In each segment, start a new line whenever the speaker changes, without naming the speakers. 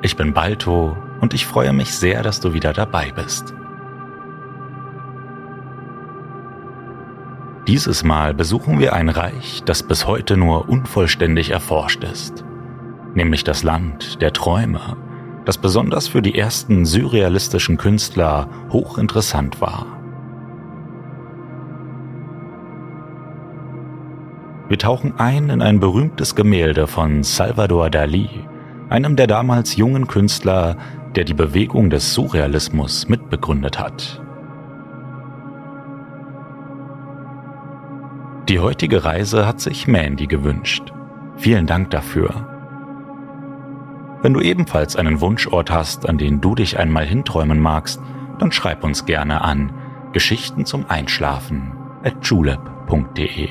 Ich bin Balto und ich freue mich sehr, dass du wieder dabei bist. Dieses Mal besuchen wir ein Reich, das bis heute nur unvollständig erforscht ist, nämlich das Land der Träume, das besonders für die ersten surrealistischen Künstler hochinteressant war. Wir tauchen ein in ein berühmtes Gemälde von Salvador Dali, einem der damals jungen Künstler, der die Bewegung des Surrealismus mitbegründet hat. Die heutige Reise hat sich Mandy gewünscht. Vielen Dank dafür. Wenn du ebenfalls einen Wunschort hast, an den du dich einmal hinträumen magst, dann schreib uns gerne an Geschichten zum Einschlafen at julep.de.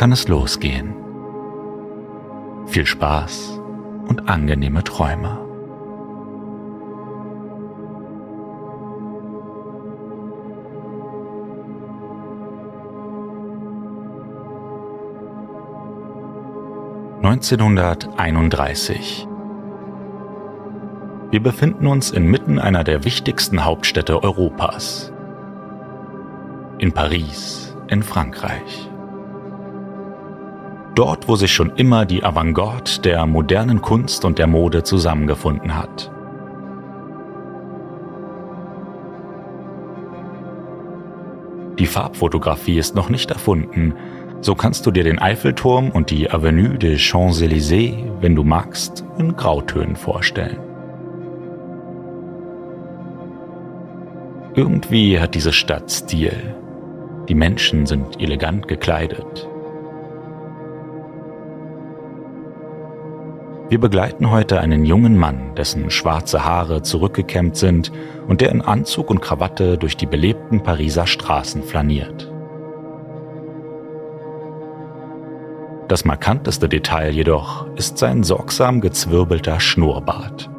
kann es losgehen. Viel Spaß und angenehme Träume. (1931) Wir befinden uns inmitten einer der wichtigsten Hauptstädte Europas. In Paris, in Frankreich dort, wo sich schon immer die Avantgarde der modernen Kunst und der Mode zusammengefunden hat. Die Farbfotografie ist noch nicht erfunden, so kannst du dir den Eiffelturm und die Avenue des Champs-Élysées, wenn du magst, in Grautönen vorstellen. Irgendwie hat diese Stadt Stil. Die Menschen sind elegant gekleidet, Wir begleiten heute einen jungen Mann, dessen schwarze Haare zurückgekämmt sind und der in Anzug und Krawatte durch die belebten Pariser Straßen flaniert. Das markanteste Detail jedoch ist sein sorgsam gezwirbelter Schnurrbart.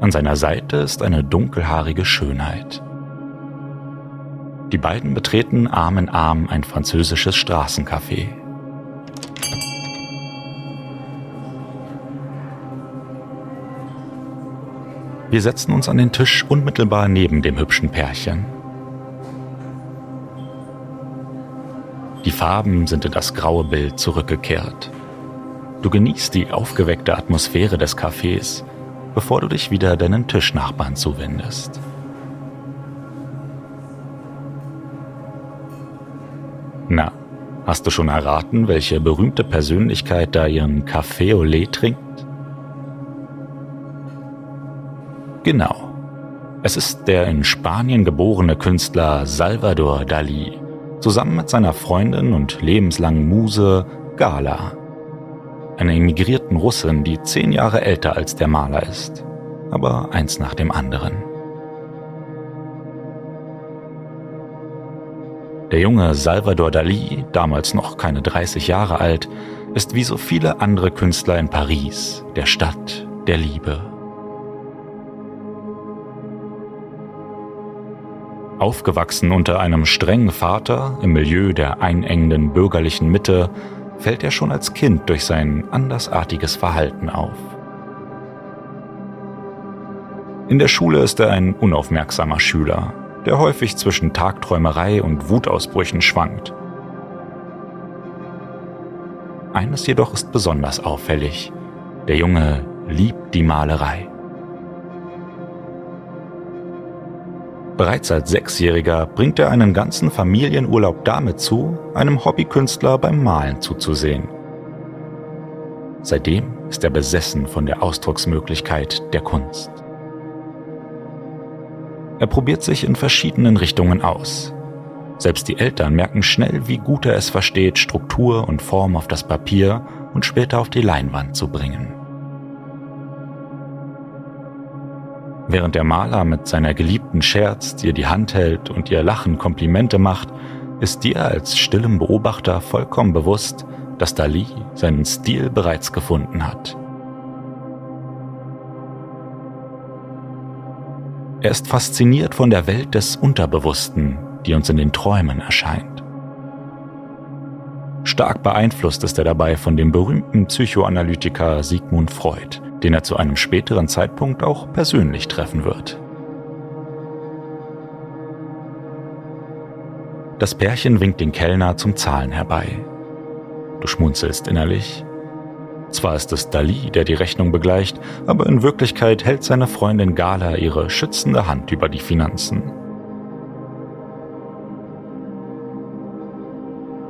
An seiner Seite ist eine dunkelhaarige Schönheit. Die beiden betreten Arm in Arm ein französisches Straßencafé. Wir setzen uns an den Tisch unmittelbar neben dem hübschen Pärchen. Die Farben sind in das graue Bild zurückgekehrt. Du genießt die aufgeweckte Atmosphäre des Cafés, bevor du dich wieder deinen Tischnachbarn zuwendest. Hast du schon erraten, welche berühmte Persönlichkeit da ihren Café au lait trinkt? Genau. Es ist der in Spanien geborene Künstler Salvador Dali, zusammen mit seiner Freundin und lebenslangen Muse Gala, einer emigrierten Russin, die zehn Jahre älter als der Maler ist, aber eins nach dem anderen. Der junge Salvador Dali, damals noch keine 30 Jahre alt, ist wie so viele andere Künstler in Paris, der Stadt der Liebe Aufgewachsen unter einem strengen Vater im Milieu der einengenden bürgerlichen Mitte, fällt er schon als Kind durch sein andersartiges Verhalten auf. In der Schule ist er ein unaufmerksamer Schüler, der häufig zwischen Tagträumerei und Wutausbrüchen schwankt. Eines jedoch ist besonders auffällig. Der Junge liebt die Malerei. Bereits als Sechsjähriger bringt er einen ganzen Familienurlaub damit zu, einem Hobbykünstler beim Malen zuzusehen. Seitdem ist er besessen von der Ausdrucksmöglichkeit der Kunst. Er probiert sich in verschiedenen Richtungen aus. Selbst die Eltern merken schnell, wie gut er es versteht, Struktur und Form auf das Papier und später auf die Leinwand zu bringen. Während der Maler mit seiner Geliebten scherzt, ihr die Hand hält und ihr Lachen Komplimente macht, ist dir als stillem Beobachter vollkommen bewusst, dass Dali seinen Stil bereits gefunden hat. Er ist fasziniert von der Welt des Unterbewussten, die uns in den Träumen erscheint. Stark beeinflusst ist er dabei von dem berühmten Psychoanalytiker Sigmund Freud, den er zu einem späteren Zeitpunkt auch persönlich treffen wird. Das Pärchen winkt den Kellner zum Zahlen herbei. Du schmunzelst innerlich. Zwar ist es Dali, der die Rechnung begleicht, aber in Wirklichkeit hält seine Freundin Gala ihre schützende Hand über die Finanzen.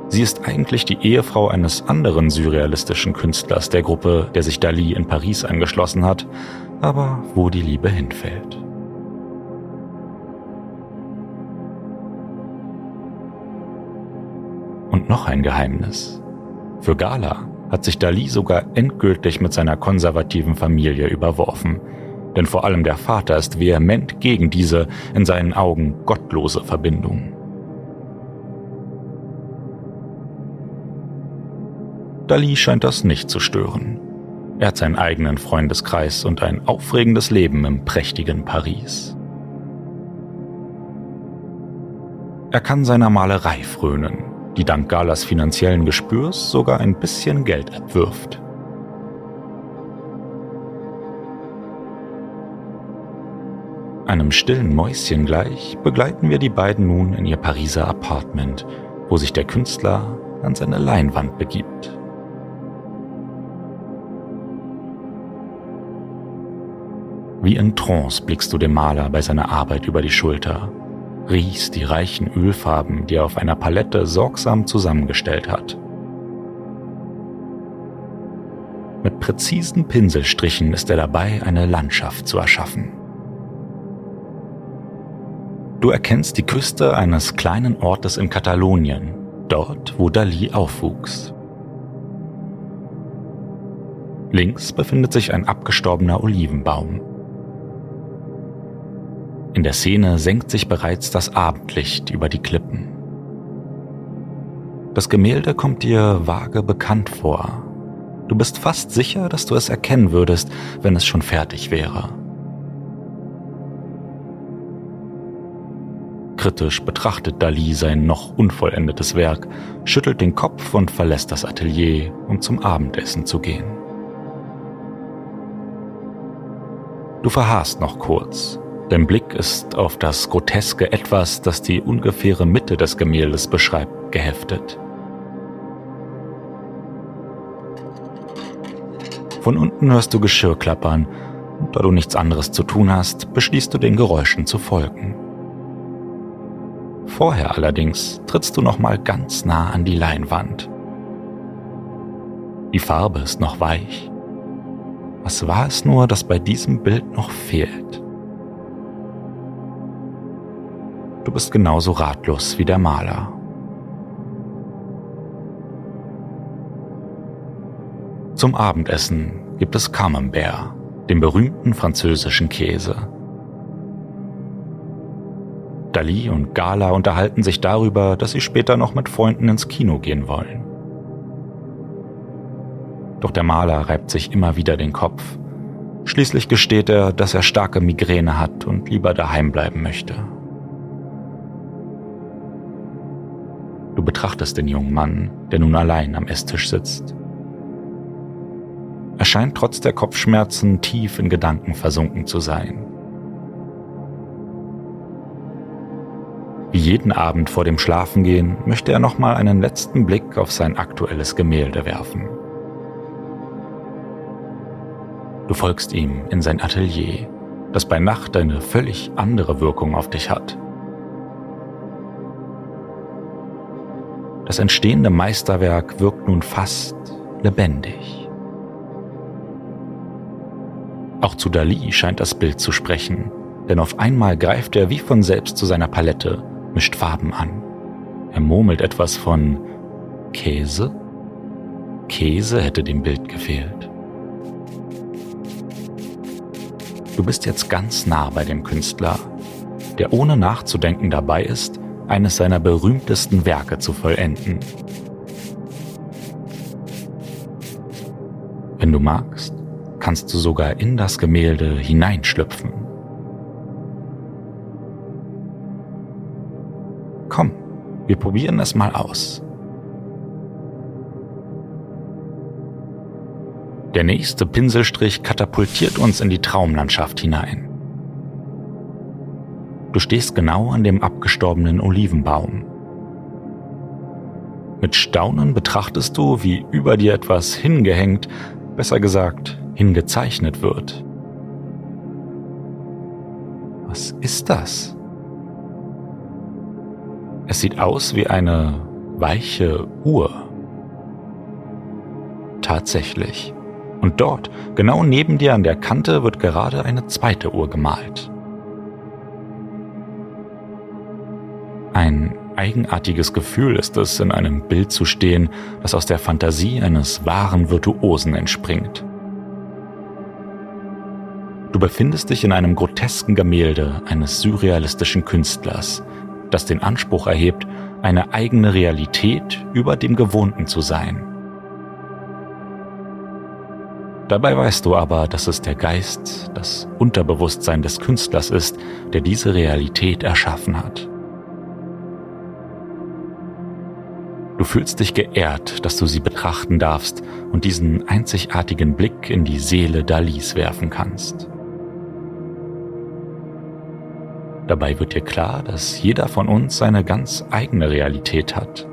Sie ist eigentlich die Ehefrau eines anderen surrealistischen Künstlers der Gruppe, der sich Dali in Paris angeschlossen hat, aber wo die Liebe hinfällt. Und noch ein Geheimnis. Für Gala hat sich Dali sogar endgültig mit seiner konservativen Familie überworfen, denn vor allem der Vater ist vehement gegen diese in seinen Augen gottlose Verbindung. Dali scheint das nicht zu stören. Er hat seinen eigenen Freundeskreis und ein aufregendes Leben im prächtigen Paris. Er kann seiner Malerei frönen, die dank Galas finanziellen Gespürs sogar ein bisschen Geld abwirft. Einem stillen Mäuschen gleich begleiten wir die beiden nun in ihr Pariser Apartment, wo sich der Künstler an seine Leinwand begibt. Wie in Trance blickst du dem Maler bei seiner Arbeit über die Schulter, riechst die reichen Ölfarben, die er auf einer Palette sorgsam zusammengestellt hat. Mit präzisen Pinselstrichen ist er dabei, eine Landschaft zu erschaffen. Du erkennst die Küste eines kleinen Ortes in Katalonien, dort, wo Dali aufwuchs. Links befindet sich ein abgestorbener Olivenbaum. In der Szene senkt sich bereits das Abendlicht über die Klippen. Das Gemälde kommt dir vage bekannt vor. Du bist fast sicher, dass du es erkennen würdest, wenn es schon fertig wäre. Kritisch betrachtet Dali sein noch unvollendetes Werk, schüttelt den Kopf und verlässt das Atelier, um zum Abendessen zu gehen. Du verharrst noch kurz, Dein Blick ist auf das groteske Etwas, das die ungefähre Mitte des Gemäldes beschreibt, geheftet. Von unten hörst du Geschirr klappern, da du nichts anderes zu tun hast, beschließt du den Geräuschen zu folgen. Vorher allerdings trittst du noch mal ganz nah an die Leinwand. Die Farbe ist noch weich. Was war es nur, das bei diesem Bild noch fehlt? Du bist genauso ratlos wie der Maler. Zum Abendessen gibt es Camembert, den berühmten französischen Käse. Dali und Gala unterhalten sich darüber, dass sie später noch mit Freunden ins Kino gehen wollen. Doch der Maler reibt sich immer wieder den Kopf. Schließlich gesteht er, dass er starke Migräne hat und lieber daheim bleiben möchte. Du betrachtest den jungen Mann, der nun allein am Esstisch sitzt. Er scheint trotz der Kopfschmerzen tief in Gedanken versunken zu sein. Wie jeden Abend vor dem Schlafengehen möchte er nochmal einen letzten Blick auf sein aktuelles Gemälde werfen. Du folgst ihm in sein Atelier, das bei Nacht eine völlig andere Wirkung auf dich hat. Das entstehende Meisterwerk wirkt nun fast lebendig. Auch zu Dali scheint das Bild zu sprechen, denn auf einmal greift er wie von selbst zu seiner Palette, mischt Farben an. Er murmelt etwas von Käse? Käse hätte dem Bild gefehlt. Du bist jetzt ganz nah bei dem Künstler, der ohne nachzudenken dabei ist, eines seiner berühmtesten Werke zu vollenden. Wenn du magst, kannst du sogar in das Gemälde hineinschlüpfen. Komm, wir probieren es mal aus. Der nächste Pinselstrich katapultiert uns in die Traumlandschaft hinein. Du stehst genau an dem abgestorbenen Olivenbaum. Mit Staunen betrachtest du, wie über dir etwas hingehängt, besser gesagt hingezeichnet wird. Was ist das? Es sieht aus wie eine weiche Uhr. Tatsächlich. Und dort, genau neben dir an der Kante, wird gerade eine zweite Uhr gemalt. Eigenartiges Gefühl ist es, in einem Bild zu stehen, das aus der Fantasie eines wahren Virtuosen entspringt. Du befindest dich in einem grotesken Gemälde eines surrealistischen Künstlers, das den Anspruch erhebt, eine eigene Realität über dem Gewohnten zu sein. Dabei weißt du aber, dass es der Geist, das Unterbewusstsein des Künstlers ist, der diese Realität erschaffen hat. Du fühlst dich geehrt, dass du sie betrachten darfst und diesen einzigartigen Blick in die Seele Dalis werfen kannst. Dabei wird dir klar, dass jeder von uns seine ganz eigene Realität hat.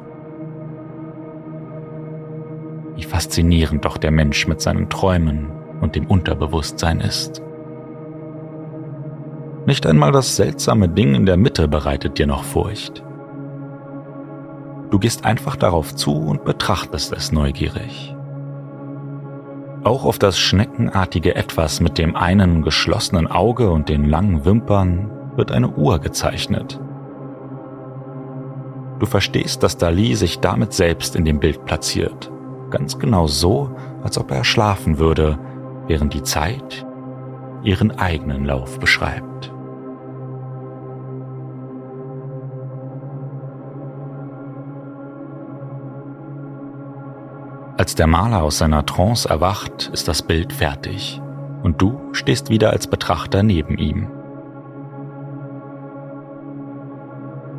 Wie faszinierend doch der Mensch mit seinen Träumen und dem Unterbewusstsein ist. Nicht einmal das seltsame Ding in der Mitte bereitet dir noch Furcht. Du gehst einfach darauf zu und betrachtest es neugierig. Auch auf das schneckenartige Etwas mit dem einen geschlossenen Auge und den langen Wimpern wird eine Uhr gezeichnet. Du verstehst, dass Dali sich damit selbst in dem Bild platziert, ganz genau so, als ob er schlafen würde, während die Zeit ihren eigenen Lauf beschreibt. Als der Maler aus seiner Trance erwacht, ist das Bild fertig und du stehst wieder als Betrachter neben ihm.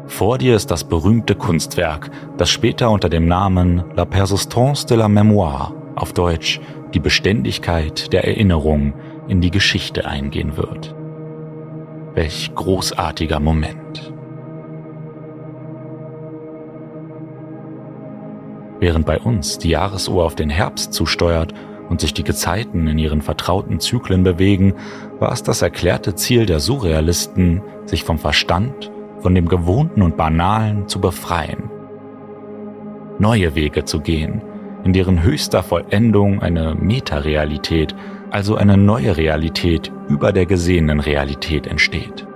Vor dir ist das berühmte Kunstwerk, das später unter dem Namen La Persistance de la Mémoire, auf Deutsch die Beständigkeit der Erinnerung, in die Geschichte eingehen wird. Welch großartiger Moment. Während bei uns die Jahresuhr auf den Herbst zusteuert und sich die Gezeiten in ihren vertrauten Zyklen bewegen, war es das erklärte Ziel der Surrealisten, sich vom Verstand von dem Gewohnten und Banalen zu befreien. Neue Wege zu gehen, in deren höchster Vollendung eine Metarealität, also eine neue Realität über der gesehenen Realität entsteht.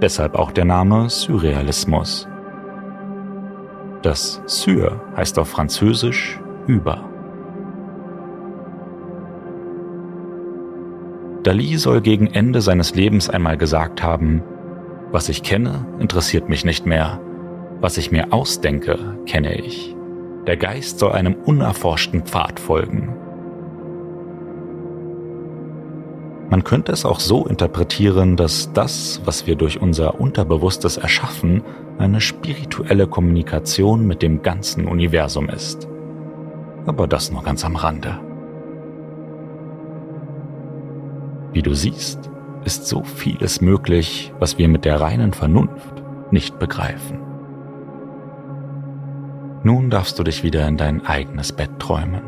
Deshalb auch der Name Surrealismus. Das Sur heißt auf Französisch über. Dali soll gegen Ende seines Lebens einmal gesagt haben, was ich kenne, interessiert mich nicht mehr. Was ich mir ausdenke, kenne ich. Der Geist soll einem unerforschten Pfad folgen. Man könnte es auch so interpretieren, dass das, was wir durch unser Unterbewusstes erschaffen, eine spirituelle Kommunikation mit dem ganzen Universum ist. Aber das nur ganz am Rande. Wie du siehst, ist so vieles möglich, was wir mit der reinen Vernunft nicht begreifen. Nun darfst du dich wieder in dein eigenes Bett träumen.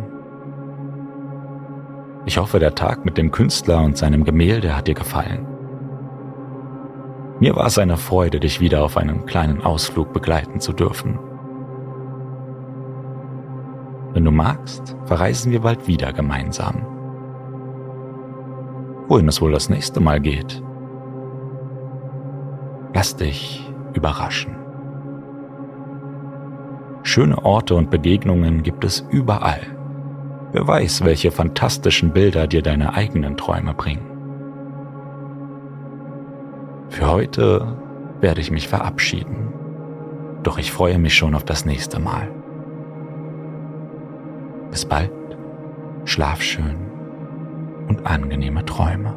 Ich hoffe, der Tag mit dem Künstler und seinem Gemälde hat dir gefallen. Mir war es eine Freude, dich wieder auf einen kleinen Ausflug begleiten zu dürfen. Wenn du magst, verreisen wir bald wieder gemeinsam. Wohin es wohl das nächste Mal geht? Lass dich überraschen. Schöne Orte und Begegnungen gibt es überall. Wer weiß, welche fantastischen Bilder dir deine eigenen Träume bringen. Für heute werde ich mich verabschieden, doch ich freue mich schon auf das nächste Mal. Bis bald, schlaf schön und angenehme Träume.